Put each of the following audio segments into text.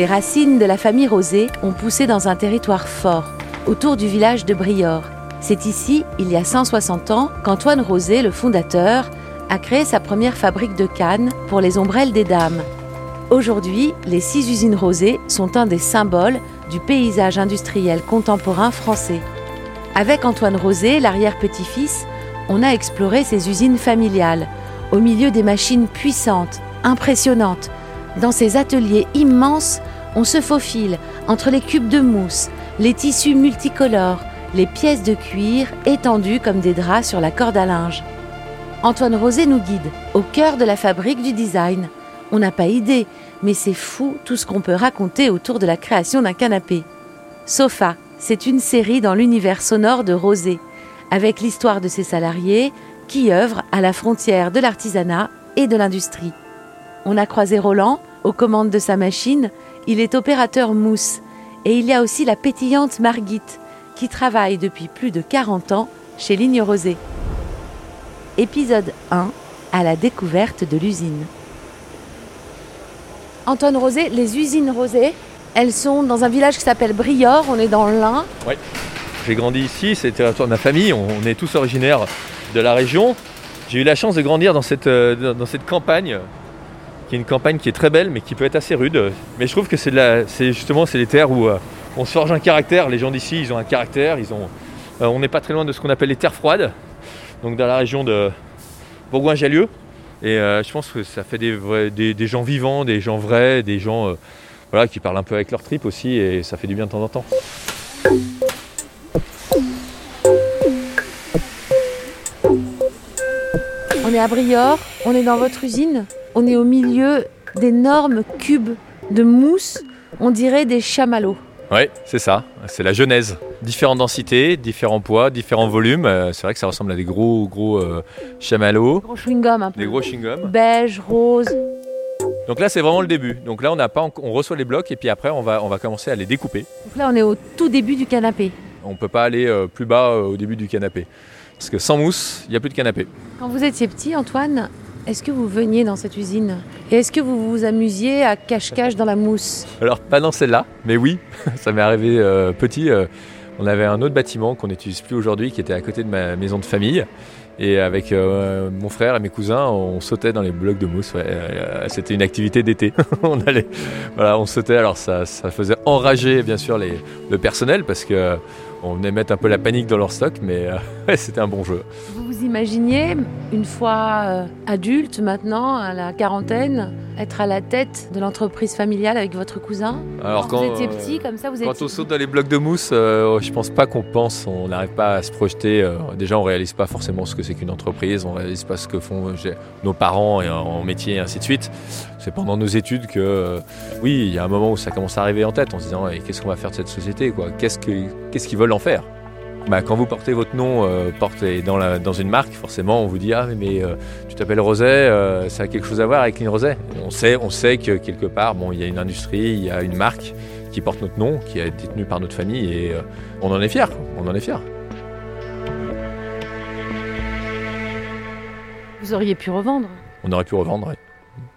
Les racines de la famille Rosé ont poussé dans un territoire fort, autour du village de Briord. C'est ici, il y a 160 ans, qu'Antoine Rosé, le fondateur, a créé sa première fabrique de cannes pour les ombrelles des dames. Aujourd'hui, les six usines Rosé sont un des symboles du paysage industriel contemporain français. Avec Antoine Rosé, l'arrière-petit-fils, on a exploré ces usines familiales, au milieu des machines puissantes, impressionnantes. Dans ces ateliers immenses, on se faufile entre les cubes de mousse, les tissus multicolores, les pièces de cuir étendues comme des draps sur la corde à linge. Antoine Rosé nous guide au cœur de la fabrique du design. On n'a pas idée, mais c'est fou tout ce qu'on peut raconter autour de la création d'un canapé. Sofa, c'est une série dans l'univers sonore de Rosé, avec l'histoire de ses salariés qui œuvrent à la frontière de l'artisanat et de l'industrie. On a croisé Roland aux commandes de sa machine, il est opérateur mousse, et il y a aussi la pétillante Margit, qui travaille depuis plus de 40 ans chez Ligne Rosé. Épisode 1 à la découverte de l'usine. Antoine Rosé, les usines Rosé, elles sont dans un village qui s'appelle Briord, on est dans l'Ain. Oui, j'ai grandi ici, c'est le territoire de ma famille, on, est tous originaires de la région. J'ai eu la chance de grandir dans cette, euh, dans cette campagne, qui est une campagne qui est très belle mais qui peut être assez rude. Mais je trouve que c'est, justement c'est les terres où euh, on se forge un caractère. Les gens d'ici, ils ont un caractère. Ils ont, euh, on n'est pas très loin de ce qu'on appelle les terres froides, donc dans la région de Bourgoin-Jallieu. Et je pense que ça fait des, des, gens vivants, des gens vrais, des gens voilà, qui parlent un peu avec leur trip aussi, et ça fait du bien de temps en temps. On est à Briord, on est dans votre usine, on est au milieu d'énormes cubes de mousse, on dirait des chamallows. Oui, c'est ça, c'est la genèse. Différentes densités, différents poids, différents volumes. Euh, c'est vrai que ça ressemble à des gros, gros euh, chamallows. Des gros chewing-gum un peu. Des gros chewing-gum. Beige, rose. Donc là, c'est vraiment le début. Donc là, on, pas, on reçoit les blocs et puis après, on va, on va commencer à les découper. Donc là, on est au tout début du canapé. On ne peut pas aller euh, plus bas au début du canapé. Parce que sans mousse, il n'y a plus de canapé. Quand vous étiez petit, Antoine, est-ce que vous veniez dans cette usine Et est-ce que vous vous amusiez à cache-cache dans la mousse Alors, pas dans celle-là, mais oui, ça m'est arrivé euh, petit. Euh, on avait un autre bâtiment qu'on n'utilise plus aujourd'hui qui était à côté de ma maison de famille. Et avec euh, mon frère et mes cousins, on sautait dans les blocs de mousse. C'était une activité d'été. on allait, voilà, on sautait. Alors ça, ça faisait enrager bien sûr les, le personnel parce que on venait mettre un peu la panique dans leur stock, mais euh, c'était un bon jeu. Vous imaginiez, une fois euh, adulte maintenant, à la quarantaine, être à la tête de l'entreprise familiale avec votre cousin? Alors quand, vous étiez petit, comme ça, vous étiez... Quand on saute dans les blocs de mousse, euh, je pense pas qu'on pense, on n'arrive pas à se projeter. déjà, on réalise pas forcément ce que c'est qu'une entreprise, on réalise pas ce que font nos parents et en métier et ainsi de suite. C'est pendant nos études que, oui, il y a un moment où ça commence à arriver en tête en se disant qu'est-ce qu'on va faire de cette société Qu'est-ce qu'ils veulent en faire? Bah, quand vous portez votre nom euh, dans, dans, une marque, forcément, on vous dit Ah, mais euh, tu t'appelles Roset, euh, ça a quelque chose à voir avec Clean Roset. On sait, on sait que quelque part, bon, il y a une industrie, il y a une marque qui porte notre nom, qui a été tenue par notre famille, et on en est fiers. On en est. Vous auriez pu revendre On aurait pu revendre, oui.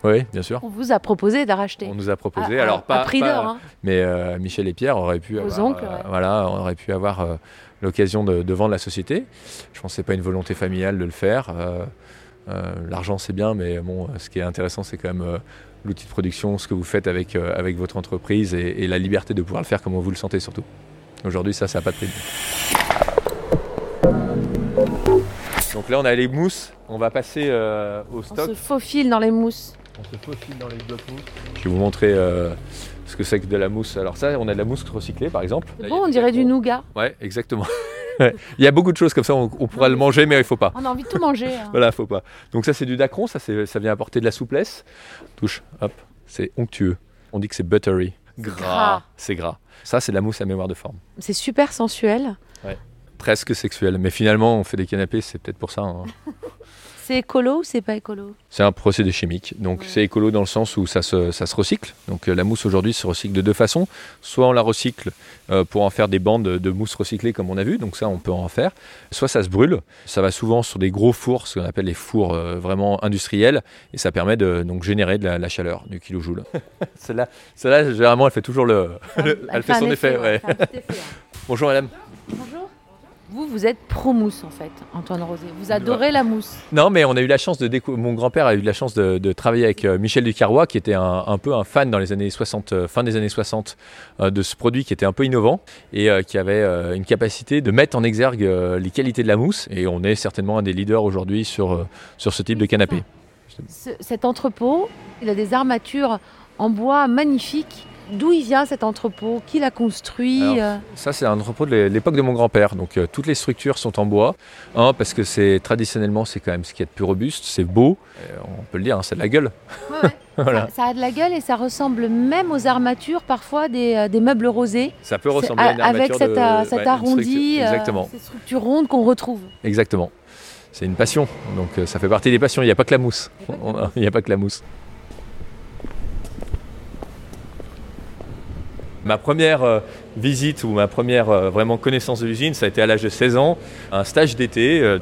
Oui, bien sûr. On vous a proposé d'arracher. On nous a proposé, alors pas, à prix d'or, hein. mais Michel et Pierre auraient pu, avoir, oncles, voilà, on aurait pu avoir l'occasion de, vendre la société. Je pense que c'est pas une volonté familiale de le faire. L'argent c'est bien, mais bon, ce qui est intéressant c'est quand même l'outil de production, ce que vous faites avec, avec votre entreprise et, et, la liberté de pouvoir le faire comme vous le sentez surtout. Aujourd'hui, ça, ça n'a pas de prix. Donc là, on a les mousses. On va passer au stock. On se faufile dans les mousses. On se faufile dans les blocs. Je vais vous montrer euh, ce que c'est que de la mousse. Alors ça, on a de la mousse recyclée par exemple. bon, on dirait du nougat. Ouais, exactement. il y a beaucoup de choses comme ça, on, pourra le manger, mais il faut pas. On a envie de tout manger. Hein. voilà, faut pas. Donc ça, c'est du dacron, ça, ça vient apporter de la souplesse. Touche, hop, c'est onctueux. On dit que c'est buttery. Gras. C'est gras. Ça, c'est de la mousse à mémoire de forme. C'est super sensuel. Ouais. Presque sexuel. Mais finalement, on fait des canapés, c'est peut-être pour ça. Hein. C'est écolo ou c'est pas écolo? C'est un procédé chimique. Donc c'est écolo dans le sens où ça se, ça se recycle. Donc euh, la mousse aujourd'hui se recycle de deux façons. Soit on la recycle euh, pour en faire des bandes de mousse recyclée comme on a vu, donc ça on peut en faire. Soit ça se brûle. Ça va souvent sur des gros fours, ce qu'on appelle les fours euh, vraiment industriels, et ça permet de donc générer de la, chaleur du kilojoule. celle-là, généralement, elle fait toujours le, elle, fait, son effet. Hein. Bonjour madame. Bonjour. Vous, vous êtes pro-mousse en fait, Antoine Rosé. Vous adorez la mousse. Non, mais on a eu la chance de découvrir. Mon grand-père a eu la chance de, travailler avec euh, Michel Ducarrois, qui était un, peu un fan dans les années 60, euh, fin des années 60, euh, de ce produit qui était un peu innovant et qui avait une capacité de mettre en exergue les qualités de la mousse. Et on est certainement un des leaders aujourd'hui sur, sur ce type de canapé. cet entrepôt, il a des armatures en bois magnifiques D'où il vient cet entrepôt Qui l'a construit euh Ça, c'est un entrepôt de l'époque de mon grand-père. Donc, euh, toutes les structures sont en bois. Un, parce que c'est traditionnellement, c'est quand même ce qui est de plus robuste, c'est beau. on peut le dire, hein, c'est de la gueule. ça, a de la gueule et ça ressemble même aux armatures parfois des, euh, meubles rosés. Ça peut ressembler à une armature Avec cet, cet arrondi, Exactement. ces structures rondes qu'on retrouve. Exactement. C'est une passion. Donc, ça fait partie des passions. Il n'y a pas que la mousse. Il n'y a pas que la mousse. Ma première euh, visite ou ma première euh, vraiment connaissance de l'usine, ça a été à l'âge de 16 ans, un stage d'été. Euh,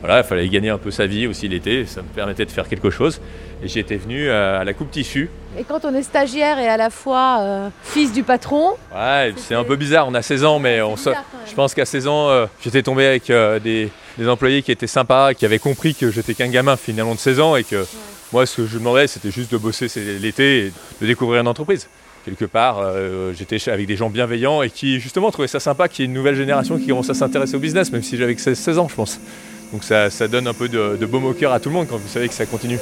voilà, il fallait gagner un peu sa vie aussi l'été, ça me permettait de faire quelque chose. Et j'étais venu à la coupe tissu. Et quand on est stagiaire et à la fois fils du patron Ouais, c'est un peu bizarre, on a 16 ans, mais on je pense qu'à 16 ans, j'étais tombé avec des, employés qui étaient sympas, qui avaient compris que j'étais qu'un gamin finalement de 16 ans et que moi, ce que je demandais, c'était juste de bosser l'été et de découvrir une entreprise quelque part, euh, j'étais avec des gens bienveillants et qui justement trouvaient ça sympa qu'il y ait une nouvelle génération qui commence à s'intéresser au business, même si j'avais 16, 16 ans, je pense. Donc ça, donne un peu de, de baume au cœur à tout le monde quand vous savez que ça continue.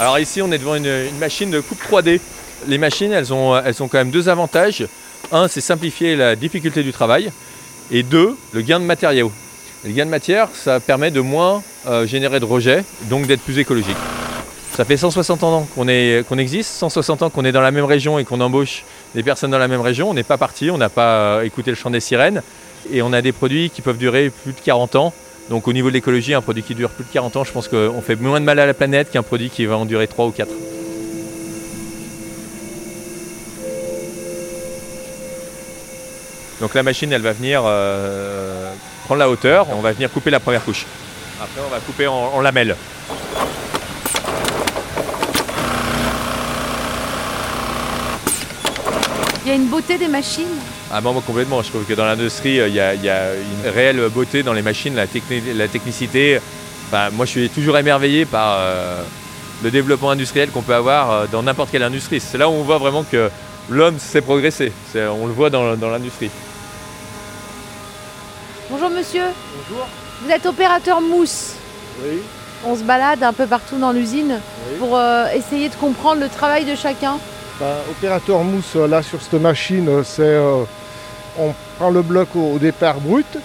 Alors ici, on est devant une, machine de coupe 3D. Les machines, elles ont, elles ont quand même deux avantages. Un, c'est simplifier la difficulté du travail. Et deux, le gain de matériaux. Le gain de matière, ça permet de moins euh, générer de rejets, donc d'être plus écologique. Ça fait 160 ans qu'on qu'on existe, 160 ans qu'on est dans la même région et qu'on embauche des personnes dans la même région. On n'est pas parti, on n'a pas euh, écouté le chant des sirènes. Et on a des produits qui peuvent durer plus de 40 ans. Donc au niveau de l'écologie, un produit qui dure plus de 40 ans, je pense qu'on fait moins de mal à la planète qu'un produit qui va en durer 3 ou 4. Donc la machine, elle va venir euh, prendre la hauteur, on va venir couper la première couche. Après, on va couper en, lamelles. Il y a une beauté des machines Ah moi complètement, je trouve que dans l'industrie, euh, il y, a, une réelle beauté dans les machines, la, technicité. moi je suis toujours émerveillé par euh, le développement industriel qu'on peut avoir dans n'importe quelle industrie. C'est là où on voit vraiment que l'homme sait progresser. On le voit dans l'industrie. Bonjour monsieur. Bonjour. Vous êtes opérateur mousse. Oui. On se balade un peu partout dans l'usine pour euh, essayer de comprendre le travail de chacun. Ben, opérateur mousse, euh, là sur cette machine, euh, c'est on prend le bloc au, départ brut,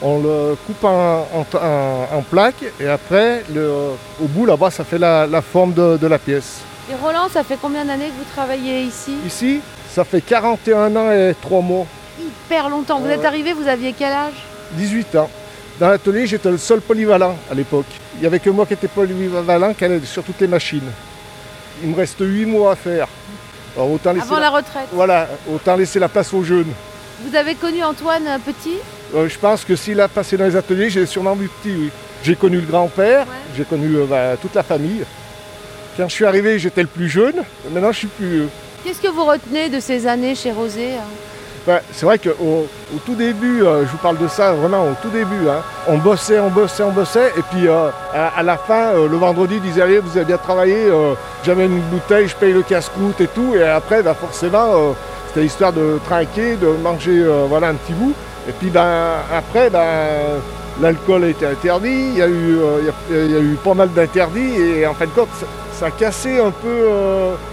on le coupe en, plaques et après au bout là-bas ça fait la, forme de, de, la pièce. Et Roland, ça fait combien d'années que vous travaillez ici? Ici, ça fait 41 ans et 3 mois. Hyper longtemps. Vous êtes arrivé, vous aviez quel âge? 18 ans. Dans l'atelier, j'étais le seul polyvalent à l'époque. Il n'y avait que moi qui étais polyvalent qui allait sur toutes les machines. Il me reste 8 mois à faire. autant Avant la... retraite. Voilà, autant laisser la place aux jeunes. Vous avez connu Antoine euh, petit? Euh, Je pense que s'il a passé dans les ateliers, j'ai sûrement vu petit, oui. J'ai connu le grand-père, j'ai connu euh, bah, toute la famille. Quand je suis arrivé, j'étais le plus jeune. Maintenant, je suis plus. Qu'est-ce que vous retenez de ces années chez Rosé hein c'est vrai qu'au au tout début, euh, je vous parle de ça vraiment au tout début, hein, on bossait, on bossait, on bossait, et puis euh, à, la fin, euh, le vendredi, ils disaient allez, vous avez bien travaillé, j'amène une bouteille, je paye le casse-croûte et tout, et après, bah, forcément, c'était histoire de trinquer, de manger voilà, un petit bout, et puis ben, après, l'alcool a été interdit, il y, a eu, y a eu pas mal d'interdits, et en fin de compte, ça, ça a cassé un peu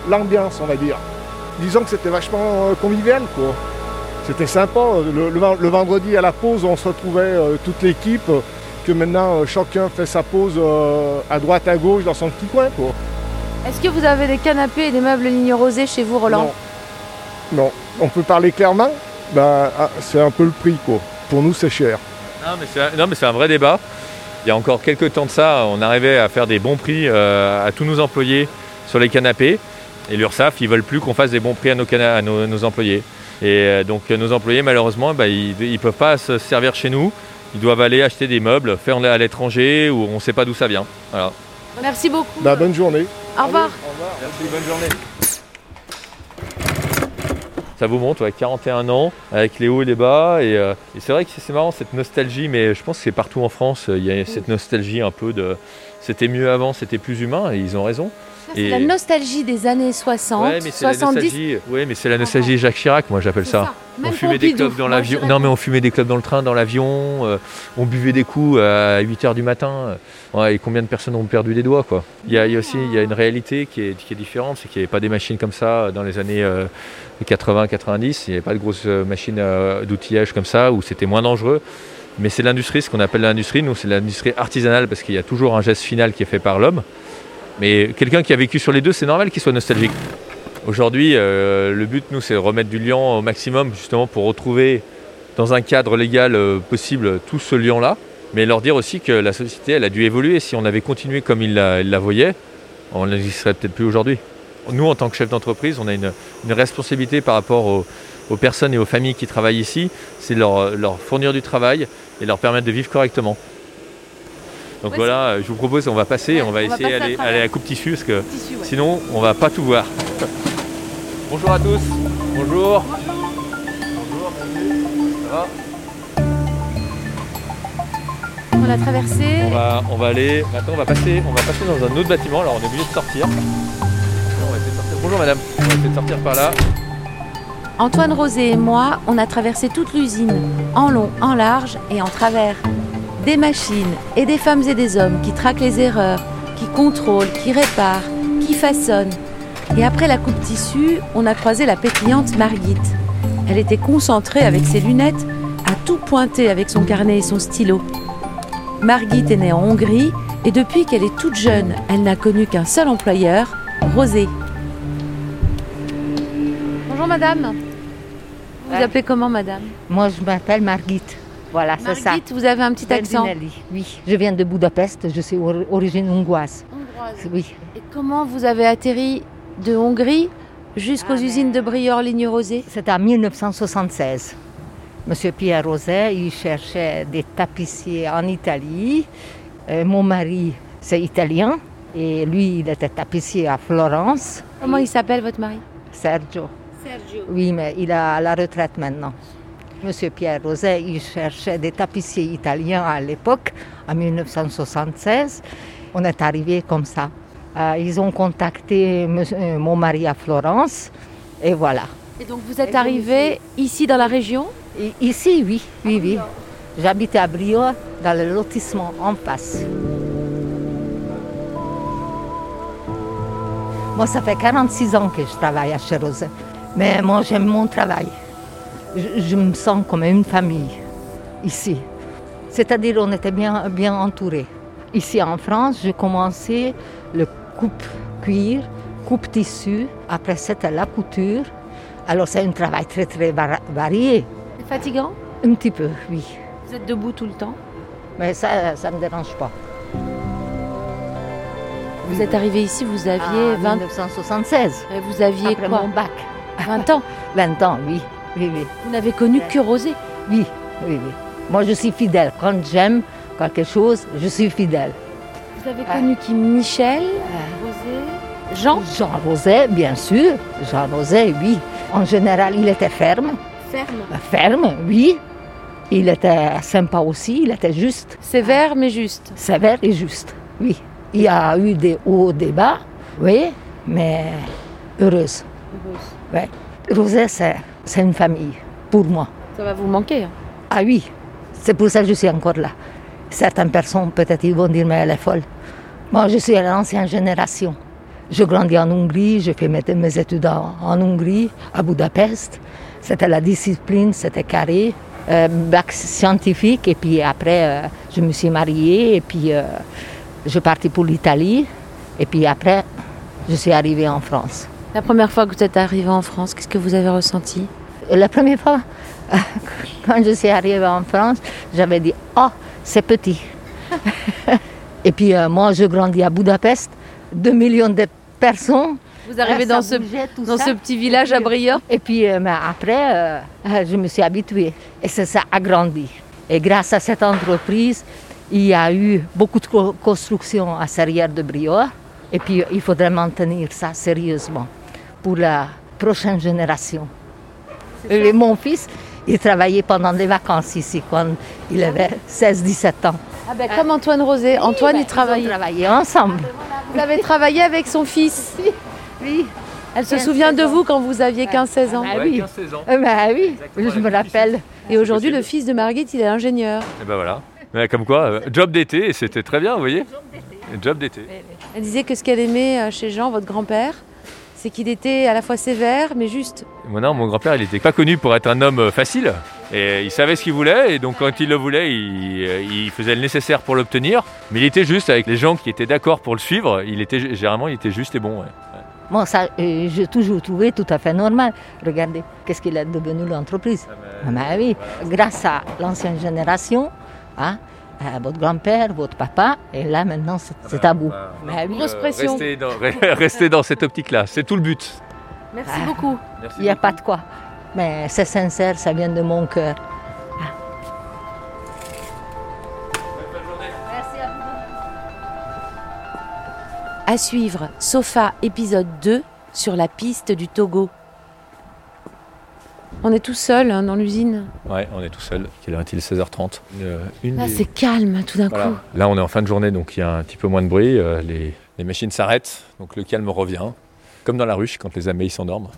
l'ambiance, on va dire. Disons que c'était vachement convivial, quoi. C'était sympa. Le, vendredi à la pause, on se retrouvait euh, toute l'équipe. Que maintenant, euh, chacun fait sa pause euh, à droite, à gauche, dans son petit coin. Est-ce que vous avez des canapés et des meubles ligne rosée chez vous, Roland non. On peut parler clairement? Ben, ah, c'est un peu le prix. Quoi. pour nous c'est cher. Non mais c'est un, non, mais c'est un vrai débat. Il y a encore quelques temps de ça, on arrivait à faire des bons prix euh, à tous nos employés sur les canapés. Et l'URSSAF, ils veulent plus qu'on fasse des bons prix à nos, cana- à nos, nos employés. Et euh, donc euh, nos employés, malheureusement, bah, ils ne peuvent pas se servir chez nous. Ils doivent aller acheter des meubles, faire à l'étranger, ou on ne sait pas d'où ça vient. Voilà. Merci beaucoup. Bah, bonne journée. Au revoir. Merci, bonne journée. Ça vous montre, ouais, 41 ans, avec les hauts et les bas. Et, euh, et c'est vrai que c'est c'est marrant cette nostalgie, mais je pense que c'est partout en France. Il y a cette nostalgie un peu de c'était mieux avant, c'était plus humain, et ils ont raison. Ça, C'est la nostalgie des années 60, Ouais, mais c'est la 70. nostalgie. Ouais, mais c'est la nostalgie Jacques Chirac, moi j'appelle ça. ça. On fumait des clopes dans l'avion. je Non, mais on fumait des clopes dans le train, dans l'avion. euh, on buvait des coups à 8 h du matin. Ouais, et combien de personnes ont perdu des doigts, quoi. Il y a, il y a aussi il y a une réalité qui est, qui est différente, c'est qu'il n'y avait pas des machines comme ça dans les années 80-90. Il n'y avait pas de grosses euh, machines euh, d'outillage comme ça où c'était moins dangereux. Mais c'est l'industrie, ce qu'on appelle l'industrie. Nous, c'est l'industrie artisanale parce qu'il y a toujours un geste final qui est fait par l'homme. Mais quelqu'un qui a vécu sur les deux, c'est normal qu'il soit nostalgique. Aujourd'hui, euh, le but, nous, c'est de remettre du lien au maximum, justement, pour retrouver dans un cadre légal euh, possible tout ce lien-là. Mais leur dire aussi que la société, elle a dû évoluer. Si on avait continué comme ils la, ils voyaient, on n'existerait peut-être plus aujourd'hui. Nous, en tant que chef d'entreprise, on a une, responsabilité par rapport aux, aux personnes et aux familles qui travaillent ici. C'est leur, leur fournir du travail et leur permettre de vivre correctement. Donc Ouais, voilà, je vous propose, on va passer, Ouais, on va on essayer à d'aller aller à coupe tissu parce que Tissu, ouais. Sinon, on va pas tout voir. Bonjour à tous. Bonjour. Bonjour. Ça va? On l'a traversé. on va, on va aller. Maintenant, on va passer, on va passer dans un autre bâtiment. Alors, on est obligé de sortir. On va essayer de sortir. Bonjour, madame. On va essayer de sortir par là. Antoine Rosé et moi, on a traversé toute l'usine, en long, en large et en travers. Des machines et des femmes et des hommes qui traquent les erreurs, qui contrôlent, qui réparent, qui façonnent. Et après la coupe tissu, on a croisé la pétillante Margit. Elle était concentrée avec ses lunettes, à tout pointer avec son carnet et son stylo. Margit est née en Hongrie et depuis qu'elle est toute jeune, elle n'a connu qu'un seul employeur, Rosé. Bonjour madame. Vous Ouais. appelez comment madame? Moi, je m'appelle Margit. Voilà, c'est ça. Margit, vous avez un petit accent. Oui, je viens de Budapest, je suis or- origine hongroise. Oui. Et comment vous avez atterri de Hongrie jusqu'aux Ah, mais- usines de Briord Ligne Rosée C'était en 1976. Monsieur Pierre Roset, il cherchait des tapissiers en Italie. Euh, mon mari, c'est italien. Et lui, il était tapissier à Florence. Comment il s'appelle votre mari? Sergio. Sergio. Oui, mais il est à la retraite maintenant. Monsieur Pierre Roset, il cherchait des tapissiers italiens à l'époque, en 1976. On est arrivé comme ça. Euh, ils ont contacté monsieur- euh, mon mari à Florence, et voilà. Et donc vous êtes arrivé ici dans la région? Et ici, oui, oui, oui. J'habitais à Briord, dans le lotissement en face. Moi, ça fait 46 ans que je travaille à Chérosé. Mais moi, j'aime mon travail. Je, je me sens comme une famille ici. C'est-à-dire, on était bien, bien entourés. Ici en France, j'ai commencé le coupe cuir, coupe tissu. Après, c'était la couture. Alors, c'est un travail très, très var- varié. C'est fatigant? Un petit peu, oui. Vous êtes debout tout le temps? Mais ça, ça ne me dérange pas. Vous êtes arrivé ici, vous aviez En 20 1976, euh, vous aviez après quoi? mon bac. 20 ans? 20 ans, oui. Oui, oui. Vous n'avez connu que Rosé. Oui, oui, oui. Moi, je suis fidèle. Quand j'aime quelque chose, je suis fidèle. Vous avez Ah. connu qui? Michel, Ah. Rosé, Jean? Jean Roset, bien sûr. Jean Roset, oui. En général, il était ferme. Ferme. Ferme, oui. Il était sympa aussi, il était juste. Sévère mais juste. Sévère et juste, oui. Il y a eu des hauts, des bas, oui, mais heureuse. Ouais. Roset, c'est c'est une famille, pour moi. Ça va vous manquer. hein. Ah oui, c'est pour ça que je suis encore là. Certaines personnes, peut-être, ils vont dire, mais elle est folle. Moi, je suis à l'ancienne génération. Je grandis en Hongrie, je fais mes, mes études en, en Hongrie, à Budapest. C'était la discipline, c'était carré. Euh, bac scientifique, et puis après, euh, je me suis mariée, et puis euh, je suis partie pour l'Italie. Et puis après, je suis arrivée en France. La première fois que vous êtes arrivé en France, qu'est-ce que vous avez ressenti? La première fois, quand je suis arrivée en France, j'avais dit Oh, c'est petit. Et puis euh, moi, je grandis à Budapest, 2 millions de personnes. Vous arrivez dans, ce, bougeait, tout dans ça. ce petit village à Briord Et puis euh, mais après, euh, je me suis habituée et ça s'est agrandi. Et grâce à cette entreprise, il y a eu beaucoup de co- constructions à Serrières de Briord. Et puis il faudrait maintenir ça sérieusement pour la prochaine génération. Et mon fils, il travaillait pendant des vacances ici quand il avait 16-17 ans. Ah ben, Comme Antoine Rosé. Antoine, Oui, il ben, travaillait. Travaillé ensemble. Vous avez travaillé avec son fils. Oui. Elle se 15, souvient de 16 ans. vous quand vous aviez 15-16 ans. Ah oui. 15-16 ans. Euh, ben oui, Exactement je me rappelle. Et aujourd'hui, possible. le fils de Marguerite, il est ingénieur. Et ben voilà. Mais comme quoi, euh, job d'été, et c'était très bien, vous voyez Job d'été. Elle disait que ce qu'elle aimait euh, chez Jean, votre grand-père, c'est qu'il était à la fois sévère, mais juste. Moi, non, mon grand-père, il n'était pas connu pour être un homme euh, facile. Et il savait ce qu'il voulait, et donc quand il le voulait, il, euh, il faisait le nécessaire pour l'obtenir. Mais il était juste avec les gens qui étaient d'accord pour le suivre. Il était généralement, il était juste et bon. ouais. Bon, ça, euh, j'ai toujours trouvé tout à fait normal. Regardez, qu'est-ce qu'il est devenu l'entreprise? Ah ben oui, grâce à l'ancienne génération, hein, à votre grand-père, votre papa, et là maintenant c'est bout. Ben oui, Grosse pression. Restez dans, restez dans cette optique-là, c'est tout le but. Merci Ah. beaucoup. Merci il n'y a pas de quoi. Mais c'est sincère, ça vient de mon cœur. À suivre, Sofa épisode 2 sur la piste du Togo. On est tout seul hein, dans l'usine. Ouais, on est tout seul. Quelle heure est-il? 16h30. Euh, une Là, des- c'est calme tout d'un Voilà. coup. Là, on est en fin de journée, donc il y a un petit peu moins de bruit. euh, les, les machines s'arrêtent, donc le calme revient. Comme dans la ruche, quand les abeilles s'endorment.